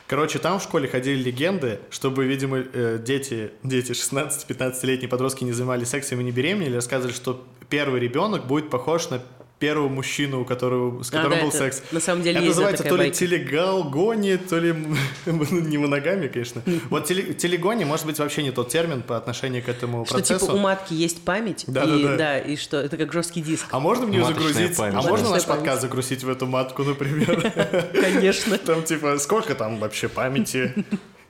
Короче, там в школе ходили легенды, чтобы, видимо, э, дети, дети 16-15-летние подростки не занимались сексом и не беременели, рассказывали, что первый ребенок будет похож на первого мужчину, у которого, с А, которым да, был это секс. на самом деле это есть, да, называется такая то ли байка. телегалгония, то ли не моногамия, конечно. Вот теле- телегония, может быть, вообще не тот термин по отношению к этому Что процессу. типа у матки есть память, Да, и, да, да. и что это как жесткий диск. А можно мне её Маточная загрузить? память, а да. можно наш Маточная подкаст загрузить в эту матку, например? Конечно. Там типа, сколько там вообще памяти?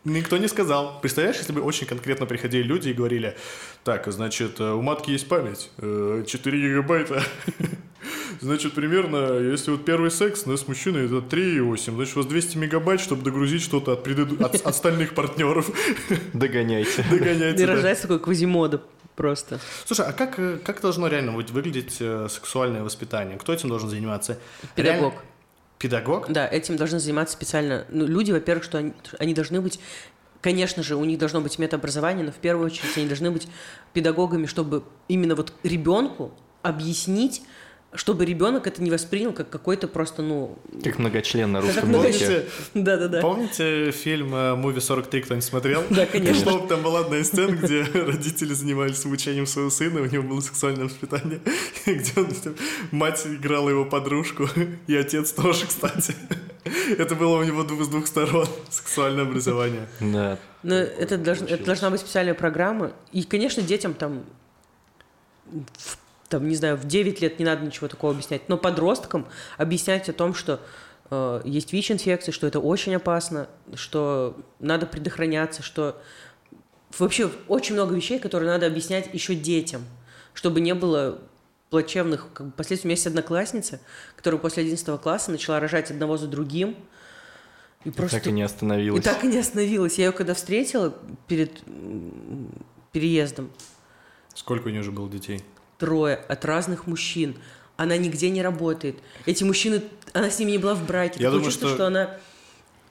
Никто не сказал. Представляешь, если бы очень конкретно приходили люди и говорили, так, значит, э, у матки есть память, э, 4 гигабайта. Значит, примерно, если вот первый секс да, с мужчиной, это 3,8. Значит, у вас 200 мегабайт, чтобы догрузить что-то от, преду- от от остальных партнеров. Догоняйте. Догоняйте. да. рождается такой квазимода просто. Слушай, а как, э, как должно реально быть выглядеть э, сексуальное воспитание? Кто этим должен заниматься? Педагог. Реально- Педагог? Да, этим должны заниматься специально. Ну, люди, во-первых, что они, они должны быть, конечно же, у них должно быть метаобразование, но в первую очередь они должны быть педагогами, чтобы именно вот ребенку объяснить, чтобы ребенок это не воспринял как какой-то просто, ну... Как многочлен на русском языке. Помните, Да-да-да. Помните фильм э, «Муви 43» кто-нибудь смотрел? Да, конечно. Там была одна из сцен, где родители занимались обучением своего сына, у него было сексуальное воспитание, где он, мать играла его подружку, и отец тоже, кстати. Это было у него двух- с двух сторон сексуальное образование. Да. Но это, должна, это должна быть специальная программа. И, конечно, детям там, в- там, не знаю, в 9 лет не надо ничего такого объяснять. Но подросткам объяснять о том, что э, есть ВИЧ-инфекция, что это очень опасно, что надо предохраняться, что вообще очень много вещей, которые надо объяснять еще детям, чтобы не было плачевных как бы, последствий. У меня есть одноклассница, которая после 11 класса начала рожать одного за другим. И просто Так и не и остановилась. так и не остановилась. Я ее когда встретила перед переездом, Сколько у нее уже было детей? Трое от разных мужчин. Она нигде не работает. Эти мужчины, она с ними не была в браке. Я Такое думаю, чувство, что- что она,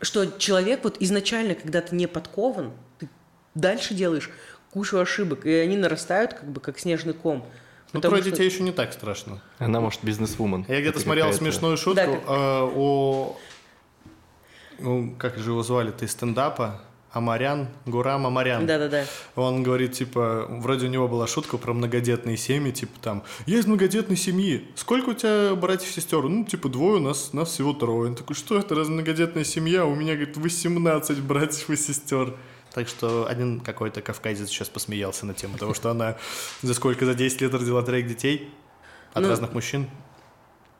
что человек вот изначально, когда ты не подкован, ты дальше делаешь кучу ошибок, и они нарастают как бы как снежный ком. Ну, трое что- детей еще не так страшно. Она, может, бизнес-вумен. Я где-то смотрел какая-то- смешную шутку Да, как- э, о... Ну, как же его звали? Ты стендапа? Амарян? Гурам Амарян. Да-да-да. Он говорит, типа, вроде у него была шутка про многодетные семьи, типа там, я из многодетной семьи, сколько у тебя братьев и сестер? Ну, типа, двое, у нас, нас всего трое. Он такой, что это, раз многодетная семья? У меня, говорит, 18 братьев и сестер. Так что один какой-то кавказец сейчас посмеялся на тему того, что она за сколько, за 10 лет родила троих детей от Ну, разных мужчин.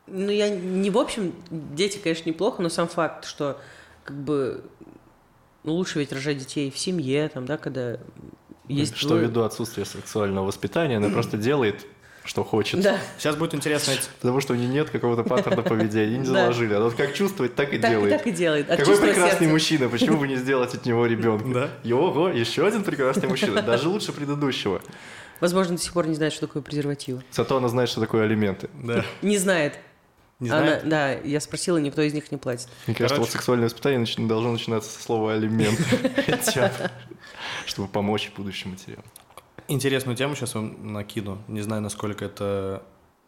Ну, я не в общем, дети, конечно, неплохо, но сам факт, что как бы ну, лучше ведь рожать детей в семье, там, да, когда есть... Что ввиду отсутствия сексуального воспитания, она просто делает, что хочет. Да, Сейчас будет интересно, Потому что у нее нет какого-то паттерна поведения, и не заложили. Она вот как чувствует, так и так, делает. так и делает. От Какой прекрасный сердца. мужчина, почему бы не сделать от него ребенка? Да. Ого, еще один прекрасный мужчина, даже лучше предыдущего. Возможно, до сих пор не знает, что такое презервативы. Зато она знает, что такое алименты. да, Не знает. Не Она- знаю. да, я спросила, никто из них не платит. Мне кажется, Короче. вот сексуальное воспитание нач- должно начинаться со слова алимент. Хотя Чтобы помочь будущим матерям. Интересную тему сейчас вам накину. Не знаю, насколько это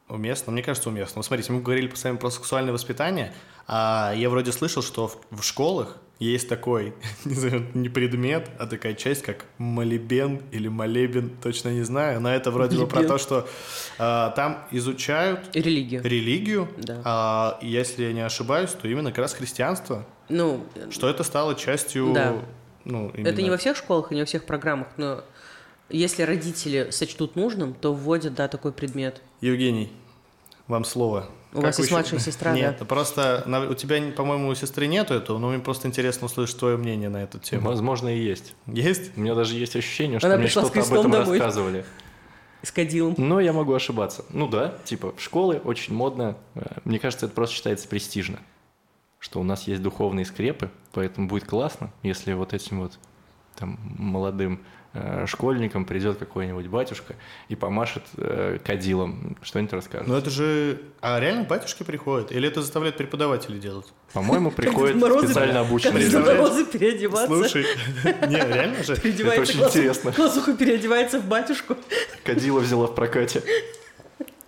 уместно. Мне кажется, уместно. Смотрите, мы говорили с вами про сексуальное воспитание, а я вроде слышал, что в школах есть такой, не знаю, не предмет, а такая часть, как молебен или молебен, точно не знаю, но это вроде бы про Молебен. то, что а, там изучают религию. религию, Да. а, если я не ошибаюсь, то именно как раз христианство, Ну, что это стало частью... Да. Ну, это не именно- во всех школах и не во всех программах, но если родители сочтут нужным, то вводят, да, такой предмет. Евгений, вам слово. У вас есть младшая сестра, Нет, да? просто на- у тебя, по-моему, у сестры нету этого, но мне просто интересно услышать твое мнение на эту тему. Возможно, и есть. Есть? У меня даже есть ощущение, что Она мне что-то об этом домой. рассказывали. С кадилом. Но я могу ошибаться. Ну да, типа в школы очень модно. Э, Мне кажется, это просто считается престижно. Что у нас есть духовные скрепы, поэтому будет классно, если вот этим вот там молодым школьникам придет какой-нибудь батюшка и помашет э, кадилом, что-нибудь расскажет. Ну это же... А реально батюшки приходят? Или это заставляет преподавателей делать? По-моему, приходят специально Как обученные. Представляешь? Морозы переодеваться. Слушай, не, реально же? Переодевается очень интересно. Классуха переодевается в батюшку. Кадила взяла в прокате.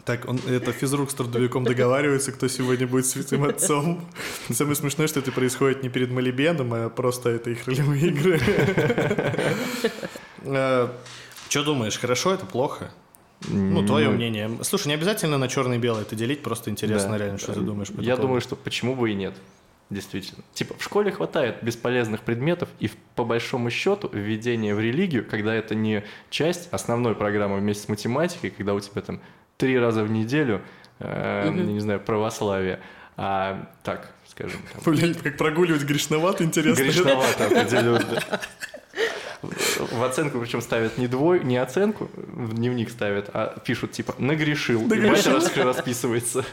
Так, он, это физрук с трудовиком договаривается, кто сегодня будет святым отцом. Самое смешное, что это происходит не перед молебеном, а просто это их ролевые игры. Что думаешь, хорошо это плохо? Ну, твое мнение. Слушай, не обязательно на черное и белое это делить, просто интересно Да. реально, что ты думаешь Я думаю, что почему бы и нет. Действительно. Типа, в школе хватает бесполезных предметов, и по большому счету введение в религию, когда это не часть основной программы вместе с математикой, когда у тебя там три раза в неделю, э, не знаю, православие, а так, скажем, там, Блин, как прогуливать грешновато, интересно. грешновато определенно. В оценку причем ставят не двой, не оценку, в дневник ставят, а пишут типа «нагрешил». И Нагрешил. батя рас- расписывается.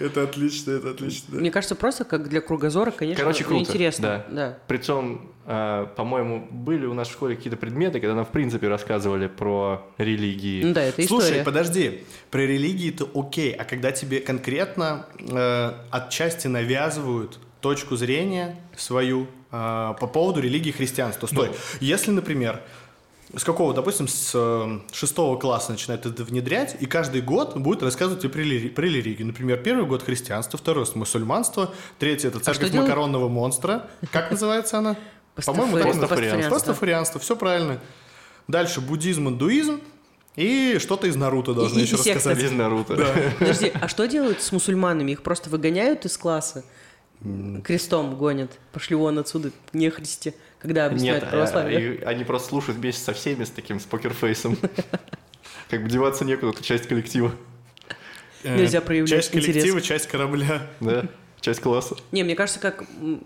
Это отлично, это отлично. Мне кажется, просто как для кругозора, конечно, Короче, круто, интересно. да. Да. Причем, э, по-моему, были у нас в школе какие-то предметы, когда нам, в принципе, рассказывали про религии. Ну да, это Слушай, история. подожди, про религии-то окей, а когда тебе конкретно э, отчасти навязывают точку зрения свою э, по поводу религии христианства. Стой, Ну. если, например, с какого, допустим, с э, шестого класса начинают это внедрять, и каждый год будет рассказывать тебе про, рели- про религию. Например, первый год христианство, второй — мусульманство, третий — это церковь делать? макаронного монстра. Как называется она? По-моему, так называется. Пастафарианство. Все правильно. Дальше буддизм, индуизм и что-то из Наруто должны И- и- еще и секта. рассказать. Без Наруто. Подожди, а что делают с мусульманами? Их просто выгоняют из класса? Крестом гонят. Пошли вон отсюда, не христи. Когда объясняют Нет, а- православие. и они просто слушают вместе со всеми с таким, с покерфейсом. Как бы деваться некуда, это часть коллектива, Э, Нельзя проявлять Часть коллектива, часть корабля. да? Часть класса. Не, мне кажется, как...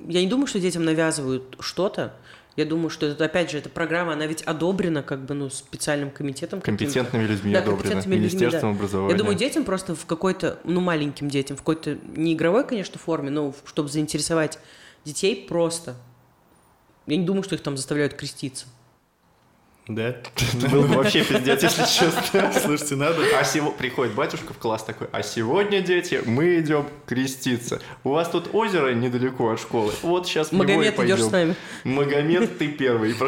Я не думаю, что детям навязывают что-то. Я думаю, что это, опять же, эта программа, она ведь одобрена как бы, ну, специальным комитетом. Компетентными людьми Да, одобрено. компетентными людьми, Министерством да. образования. Я думаю, детям просто в какой-то, ну, маленьким детям, в какой-то, не игровой, конечно, форме, но чтобы заинтересовать детей просто. Я не думаю, что их там заставляют креститься. Да? Это было бы вообще пиздец, если честно. Слушайте, надо... А сего... приходит батюшка в класс такой, а сегодня, дети, мы идем креститься. У вас тут озеро недалеко от школы. Вот сейчас и Магомед, идешь пойдем. с нами. Магомед, ты первый.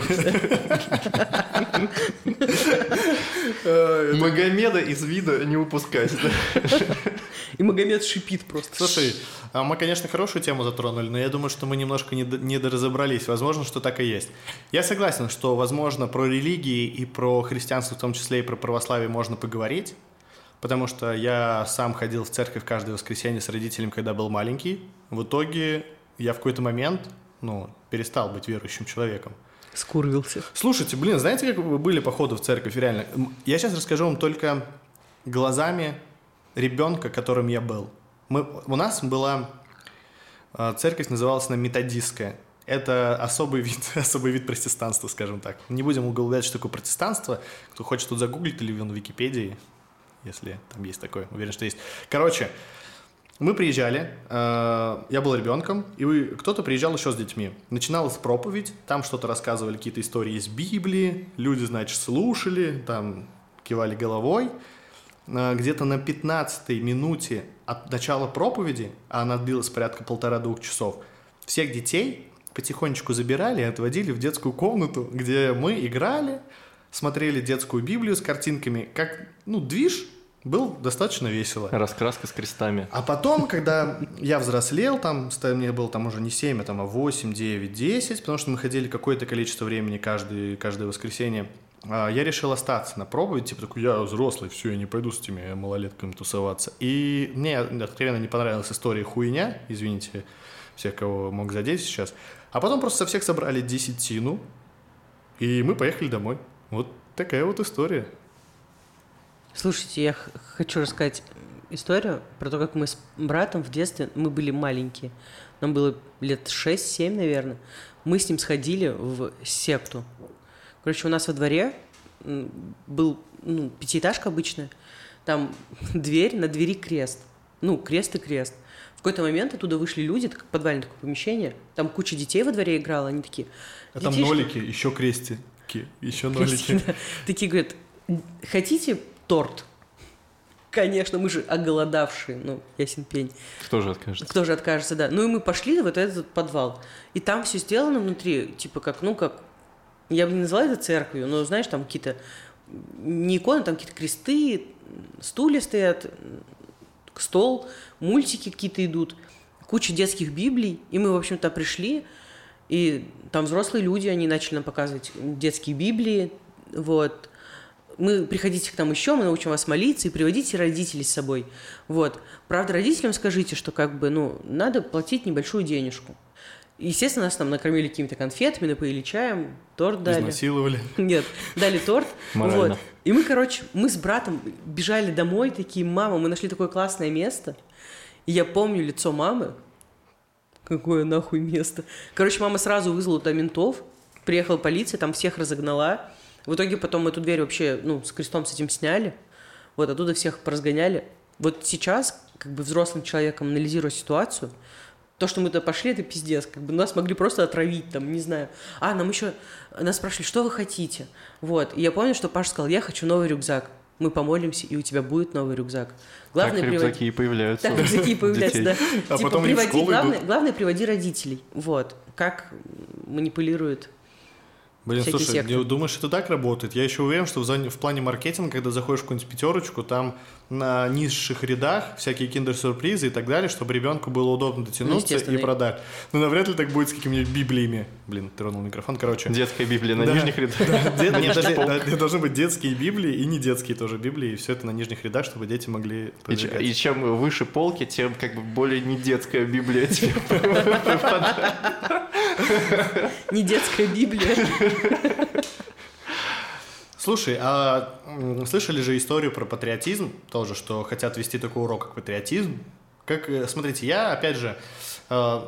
Э, Магомеда из вида не упускать. И Магомед шипит просто. Слушай, а мы, конечно, хорошую тему затронули, но я думаю, что мы немножко не до- недоразобрались. Возможно, что так и есть. Я согласен, что, возможно, про религии и про христианство, в том числе и про православие, можно поговорить. Потому что я сам ходил в церковь каждое воскресенье с родителями, когда был маленький. В итоге я в какой-то момент, ну, перестал быть верующим человеком. Скурвился. Слушайте, блин, знаете, как вы были походу в церковь, реально? Я сейчас расскажу вам только глазами ребенка, которым я был. Мы, у нас была э, церковь, называлась она методистская. Это особый вид, особый вид протестанства, скажем так. Не будем углублять, что такое протестанство. Кто хочет тут загуглить или в Википедии, если там есть такое, уверен, что есть. Короче, мы приезжали, э, я был ребенком, и кто-то приезжал еще с детьми. Начиналась проповедь, там что-то рассказывали, какие-то истории из Библии, люди, значит, слушали, там кивали головой. Э, Где-то на 15 минуте от начала проповеди, а она длилась порядка полтора-двух часов, всех детей потихонечку забирали и отводили в детскую комнату, где мы играли, смотрели детскую Библию с картинками. Как, ну, движ был достаточно весело. Раскраска с крестами. А потом, когда я взрослел, там, мне было там уже не 7, а там а 8, 9, 10, потому что мы ходили какое-то количество времени каждый, каждое воскресенье, а, я решил остаться на проповедь, типа такой, я взрослый, все, я не пойду с этими малолетками тусоваться. И мне откровенно не понравилась история хуйня, извините, всех, кого мог задеть сейчас. А потом просто со всех собрали десятину, и мы поехали домой. Вот такая вот история. Слушайте, я хочу рассказать историю про то, как мы с братом в детстве, мы были маленькие, нам было лет 6-7, наверное, мы с ним сходили в септу. Короче, у нас во дворе был ну, пятиэтажка обычная, там дверь, на двери крест. Ну, крест и крест. В какой-то момент оттуда вышли люди, это как подвальное такое помещение, там куча детей во дворе играла, они такие... А там нолики, еще крестики, еще нолики. Крестики, да. Такие говорят, хотите торт? Конечно, мы же оголодавшие, ну, ясен пень. Кто же откажется? Кто же откажется, да. Ну и мы пошли в вот этот подвал. И там все сделано внутри, типа как, ну как, я бы не назвала это церковью, но знаешь, там какие-то не иконы, там какие-то кресты, стулья стоят, стол, мультики какие-то идут, куча детских библий. И мы, в общем-то, пришли, и там взрослые люди, они начали нам показывать детские библии, вот. Мы приходите к нам еще, мы научим вас молиться и приводите родителей с собой. Вот. Правда, родителям скажите, что как бы, ну, надо платить небольшую денежку. Естественно, нас там накормили какими-то конфетами, напоили чаем, торт дали. Изнасиловали. Нет, дали торт. Морально. Вот. И мы, короче, мы с братом бежали домой, такие, мама, мы нашли такое классное место. И я помню лицо мамы. Какое нахуй место. Короче, мама сразу вызвала туда ментов, приехала полиция, там всех разогнала. В итоге потом эту дверь вообще, ну, с крестом с этим сняли. Вот оттуда всех поразгоняли. Вот сейчас, как бы взрослым человеком анализируя ситуацию, то, что мы туда пошли, это пиздец. Как бы нас могли просто отравить, там, не знаю. А, нам еще... Нас спрашивали, что вы хотите? Вот. И я помню, что Паша сказал, я хочу новый рюкзак. Мы помолимся, и у тебя будет новый рюкзак. Главное, так рюкзаки и появляются. Так рюкзаки и появляются, да. А типа, потом приводи, главное, главное, приводи родителей. Вот. Как манипулируют Блин, слушай, секты. думаешь, это так работает? Я еще уверен, что в, зоне, в плане маркетинга, когда заходишь в какую-нибудь пятерочку, там на низших рядах всякие киндер-сюрпризы и так далее, чтобы ребенку было удобно дотянуться естественно. и продать. Но навряд ли так будет с какими-нибудь библиями. Блин, тронул микрофон, короче. Детская Библия на Да. нижних рядах. Нет, да, должны быть детские библии и не детские тоже библии, и все это на нижних рядах, чтобы дети могли И, продвигать. и чем выше полки, тем как бы более не детская Библия тебе не детская Библия. Слушай, а слышали же историю про патриотизм тоже, что хотят вести такой урок, как патриотизм? Как, э, смотрите, я, опять же, э,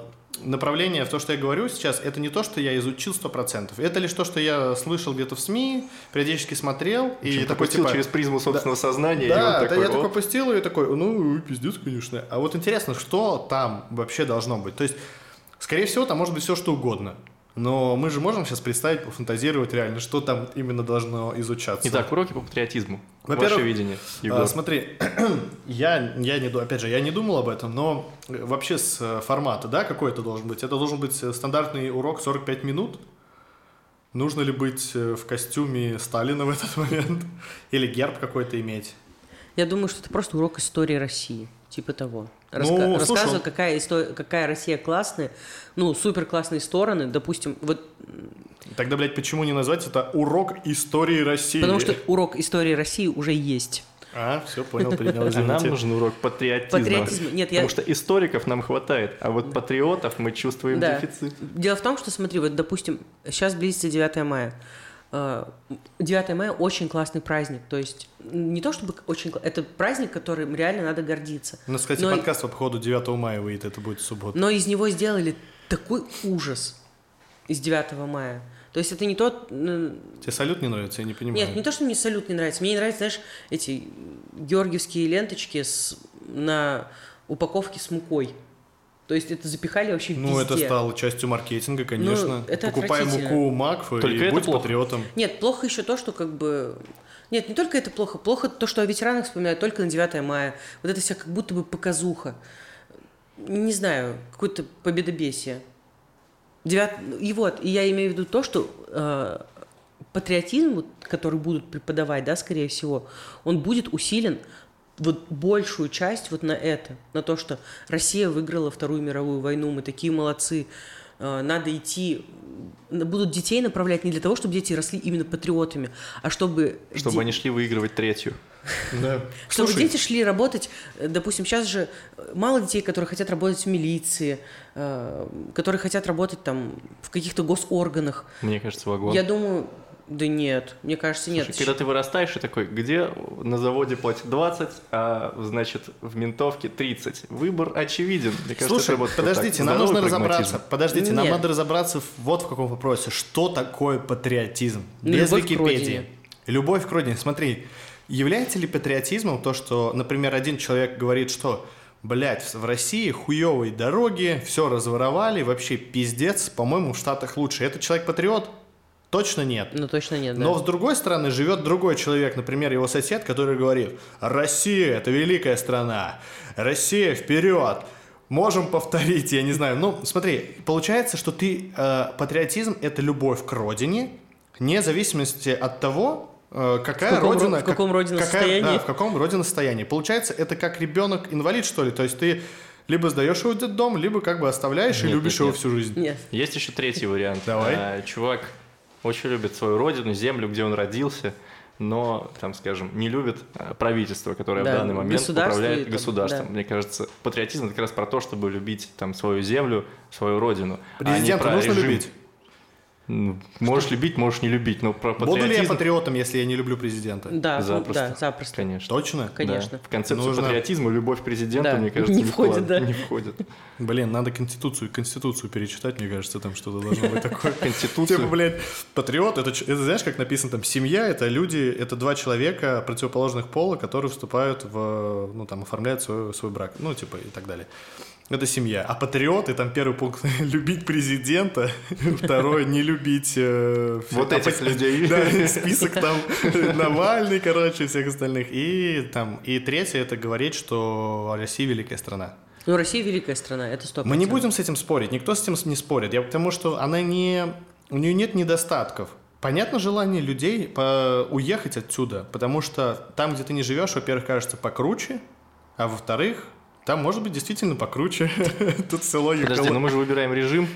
направление в то, что я говорю сейчас, это не то, что я изучил 100%. Это лишь то, что я слышал где-то в СМИ, периодически смотрел. И И такой, типа, через призму собственного сознания. и да, он да, такой, я такой «О, опустил и такой, ну, пиздец, конечно. А вот интересно, что там вообще должно быть? То есть, скорее всего, там может быть все, что угодно. Но мы же можем сейчас представить, пофантазировать реально, что там именно должно изучаться. Итак, уроки по патриотизму. Во-первых, Ваше видение, Егор. А, смотри, я, я не, опять же, я не думал об этом, но э, вообще с э, формата, да, какой это должен быть? Это должен быть э, стандартный урок 45 минут? Нужно ли быть в костюме Сталина в этот момент? Или герб какой-то иметь? Я думаю, что это просто урок истории России. Типа того. Ну, Раска- слушай, Рассказываю, он- какая, исто- какая Россия классная. Ну, супер классные стороны. Допустим, вот Тогда, блядь, почему не назвать это урок истории России? потому что урок истории России уже есть. А, все, понял, принял, А нам нужен урок патриотизма. Патриотизм. Нет, я... Потому что историков нам хватает, а вот патриотов мы чувствуем Да. дефицит. Дело в том, что, смотри, вот, допустим, сейчас близится 9 мая. Э, 9 мая очень классный праздник. То есть, не то чтобы очень... Это праздник, которым реально надо гордиться. У нас, кстати, Но- подкаст по походу 9 мая выйдет, это будет в субботу. Но из него сделали такой ужас из 9 мая. То есть это не тот... Тебе салют не нравится, я не понимаю. Нет, не то, что мне салют не нравится. Мне не нравятся, знаешь, эти георгиевские ленточки с, на упаковке с мукой. То есть это запихали вообще Ну, это везде. стало частью маркетинга, конечно. Ну, это Покупай муку Макфа Только и это будь плохо. патриотом. Нет, плохо еще то, что как бы... Нет, не только это плохо. Плохо то, что о ветеранах вспоминают только на 9 мая. Вот это вся как будто бы показуха. Не знаю, какое-то победобесие. Девят... И вот, и я имею в виду то, что э, патриотизм, который будут преподавать, да, скорее всего, он будет усилен вот большую часть вот на это, на то, что Россия выиграла Вторую мировую войну, мы такие молодцы, э, надо идти, будут детей направлять не для того, чтобы дети росли именно патриотами, а чтобы... Чтобы де- они шли выигрывать третью. Да. чтобы Слушай, дети шли работать, э, допустим, сейчас же э, мало детей, которые хотят работать в милиции, которые хотят работать там в каких-то госорганах. Мне кажется, вагон. Я думаю, Да нет, мне кажется, нет. Слушай, когда ты вырастаешь и такой, где на заводе платят 20, а значит в ментовке 30. Выбор очевиден. Мне кажется, Слушай, это вот подождите, так, нам нужно прагматизм. разобраться. Подождите, нам Нет. надо разобраться вот в каком вопросе. Что такое патриотизм? Ну, Без любовь к Википедии. родине. Любовь к родине. Смотри, является ли патриотизмом то, что, например, один человек говорит, что Блять, в России хуевые дороги, все разворовали, вообще пиздец, по-моему, в Штатах лучше. Это человек-патриот? Точно нет. Ну, точно нет, да. Но с другой стороны живет другой человек, например, его сосед, который говорит, Россия это великая страна, Россия вперед, можем повторить, я не знаю. Ну, смотри, получается, что ты э, патриотизм это любовь к родине, вне зависимости от того, э, какая В каком родина, ро- в каком родина какая- состоянии? да, в каком родина состоянии. Получается, это как ребенок инвалид что ли, то есть ты либо сдаешь его в детдом, либо как бы оставляешь и Нет, любишь нет, его нет. всю жизнь. Нет. Есть еще третий вариант. Давай. А, чувак очень любит свою родину, землю, где он родился, но, там, скажем, не любит а, правительство, которое Да, в данный момент государство управляет там, государством. да. Мне кажется, патриотизм это как раз про то, чтобы любить там свою землю, свою родину. а не Президента про нужно режим. любить? Можешь любить, можешь не любить, но про Буду ли я патриотизм, патриотом, если я не люблю президента? Да, ну, Запросто. да, запросто. конечно. Точно? Конечно. Да. В концепцию Нужно- патриотизма любовь к президенту, Да, мне кажется, не не, входит, вклад- да. не входит. Блин, надо конституцию, конституцию перечитать, мне кажется, там что-то должно быть такое. Конституцию. Типа, блядь, патриот, это, это знаешь, как написано там, семья, это люди, это два человека противоположных пола, которые вступают в, ну, там, оформляют свой, свой брак, ну, типа, и так далее. Это семья. А патриоты, там первый пункт, любить президента, второй, не любить... э, Вот этих оппози- людей. Да, список там Навальный, короче, всех остальных. И там, и третье, это говорить, что Россия великая страна. Ну, Россия великая страна, это стоп. Мы не будем с этим спорить, никто с этим не спорит. Я потому что она не... У нее нет недостатков. Понятно желание людей по- уехать отсюда, потому что там, где ты не живешь, во-первых, кажется покруче, а во-вторых, там может быть действительно покруче. Тут село Подожди, Юколо. но мы же выбираем режим,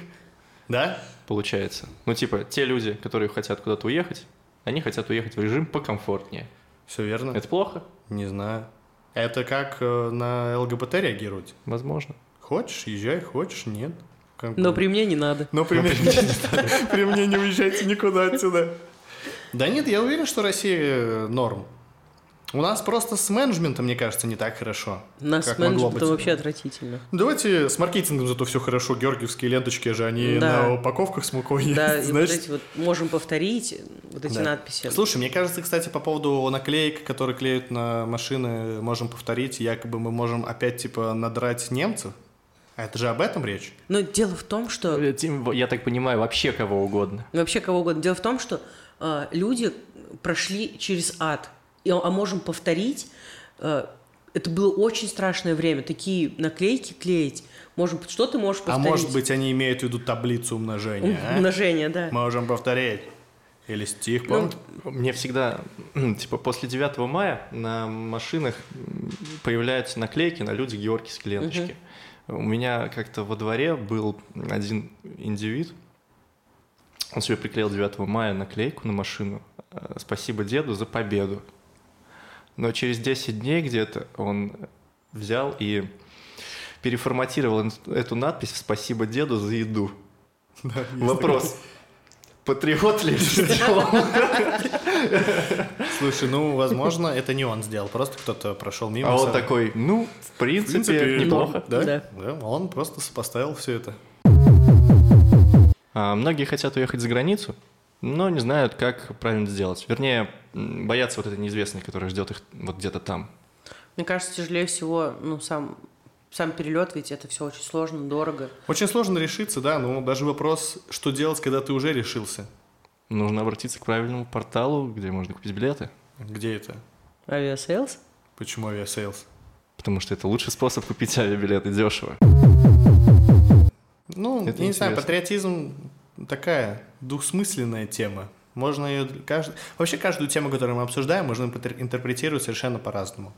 Да? получается. Ну, типа, те люди, которые хотят куда-то уехать, они хотят уехать в режим покомфортнее. Все верно? Это плохо? Не знаю. Это как э, на ЛГБТ реагировать? Возможно. Хочешь, езжай, хочешь, нет. Как. Но при мне не надо. Но при мне, при мне не уезжайте никуда отсюда. Да нет, я уверен, что Россия э, норм. У нас просто с менеджментом, мне кажется, не так хорошо. У нас как с менеджментом вообще отвратительно. Давайте с маркетингом зато все хорошо. Георгиевские ленточки же, они Да. на упаковках с мукой есть. Да, и вот Значит, эти вот можем повторить, вот эти Да. надписи. Слушай, мне кажется, кстати, по поводу наклеек, которые клеют на машины, можем повторить, якобы мы можем опять, типа, надрать немцев. А это же об этом речь? Но дело в том, что Э, Тим, Я так понимаю, вообще кого угодно. вообще кого угодно. Дело в том, что э, люди прошли через ад, и, а можем повторить. э, это было очень страшное время. Такие наклейки клеить. Можем, что ты можешь А повторить? может быть, они имеют в виду таблицу умножения, а? Умножение, да. Можем повторить. Или стих, Ну? Мне всегда, типа, после 9 мая на машинах появляются наклейки на люди георгиевские ленточки. У меня как-то во дворе был один индивид, он себе приклеил 9 мая наклейку на машину э, «Спасибо деду за победу». Но через 10 дней где-то он взял и переформатировал эту надпись в «Спасибо деду за еду». Вопрос. Патриот ли это сделал? Слушай, ну, возможно, это не он сделал, просто кто-то прошел мимо. А он такой, ну, в В принципе, принципе, неплохо. Да? Да. да, он просто сопоставил все это. А, многие хотят уехать за границу, но не знают, как правильно сделать. Вернее, боятся вот этой неизвестности, которая ждет их вот где-то там. Мне кажется, тяжелее всего, ну, сам, сам перелет, ведь это все очень сложно, дорого. Очень сложно решиться, да, но даже вопрос, что делать, когда ты уже решился. Нужно обратиться к правильному порталу, где можно купить билеты, Где это? Aviasales? Почему Aviasales? потому что это лучший способ купить авиабилеты дешево. Ну, Это я не знаю, патриотизм такая двухсмысленная тема. Можно ее... кажд- Вообще каждую тему, которую мы обсуждаем, можно интерпре- интерпретировать совершенно по-разному.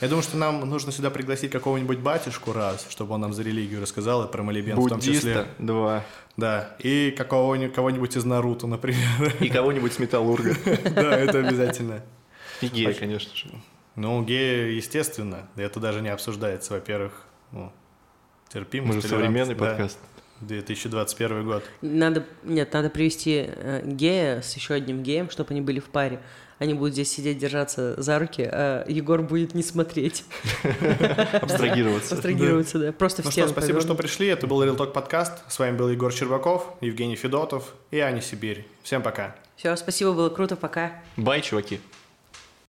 Я думаю, что нам нужно сюда пригласить какого-нибудь батюшку раз, чтобы он нам за религию рассказал и про молебен в том Буддиста, числе. два. Да, и какого-нибудь, кого-нибудь из Наруто, например. И кого-нибудь с металлурга. Да, это обязательно. И гея, конечно же. Ну, геи, естественно, это даже не обсуждается, во-первых, ну, терпимость. Мы же современный подкаст. 2021 год. Надо, нет, надо привести э, гея с еще одним геем, чтобы они были в паре. Они будут здесь сидеть, держаться за руки, а Егор будет не смотреть. Абстрагироваться. Абстрагироваться, да. Просто в Ну стену спасибо, что пришли. Это был Real Talk подкаст. С вами был Егор Щербаков, Евгений Федотов и Аня Сибирь. Всем пока. Все, спасибо, было круто, пока. Бай, чуваки.